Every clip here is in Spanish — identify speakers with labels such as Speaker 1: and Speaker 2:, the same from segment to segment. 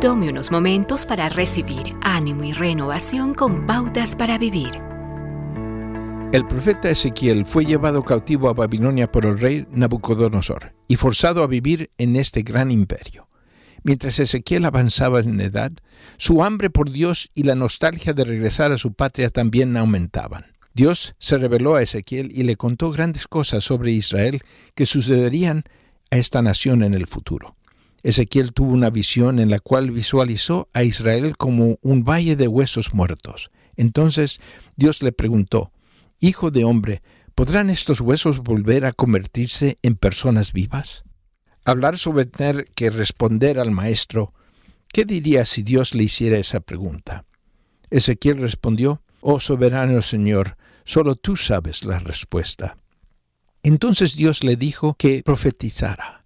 Speaker 1: Tome unos momentos para recibir ánimo y renovación con pautas para vivir.
Speaker 2: El profeta Ezequiel fue llevado cautivo a Babilonia por el rey Nabucodonosor y forzado a vivir en este gran imperio. Mientras Ezequiel avanzaba en edad, su hambre por Dios y la nostalgia de regresar a su patria también aumentaban. Dios se reveló a Ezequiel y le contó grandes cosas sobre Israel que sucederían a esta nación en el futuro. Ezequiel tuvo una visión en la cual visualizó a Israel como un valle de huesos muertos. Entonces Dios le preguntó, Hijo de hombre, ¿podrán estos huesos volver a convertirse en personas vivas? Hablar sobre tener que responder al maestro, ¿qué diría si Dios le hiciera esa pregunta? Ezequiel respondió, Oh soberano Señor, solo tú sabes la respuesta. Entonces Dios le dijo que profetizara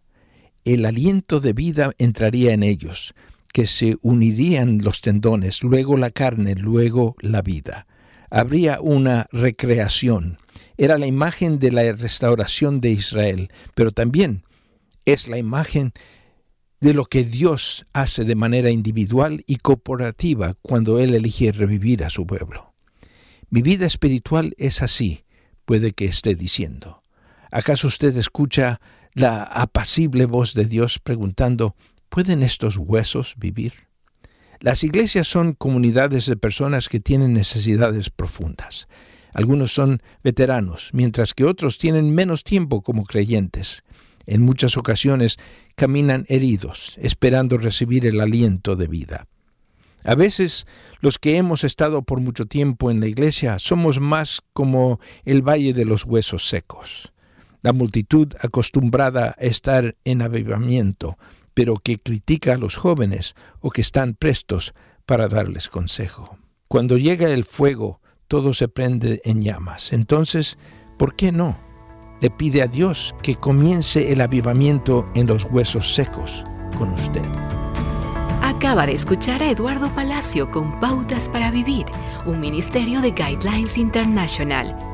Speaker 2: el aliento de vida entraría en ellos, que se unirían los tendones, luego la carne, luego la vida. Habría una recreación. Era la imagen de la restauración de Israel, pero también es la imagen de lo que Dios hace de manera individual y corporativa cuando Él elige revivir a su pueblo. Mi vida espiritual es así, puede que esté diciendo. ¿Acaso usted escucha la apacible voz de Dios preguntando, ¿pueden estos huesos vivir? Las iglesias son comunidades de personas que tienen necesidades profundas. Algunos son veteranos, mientras que otros tienen menos tiempo como creyentes. En muchas ocasiones caminan heridos, esperando recibir el aliento de vida. A veces los que hemos estado por mucho tiempo en la iglesia somos más como el valle de los huesos secos la multitud acostumbrada a estar en avivamiento, pero que critica a los jóvenes o que están prestos para darles consejo. Cuando llega el fuego, todo se prende en llamas. Entonces, ¿por qué no? Le pide a Dios que comience el avivamiento en los huesos secos con usted.
Speaker 1: Acaba de escuchar a Eduardo Palacio con Pautas para Vivir, un ministerio de Guidelines International.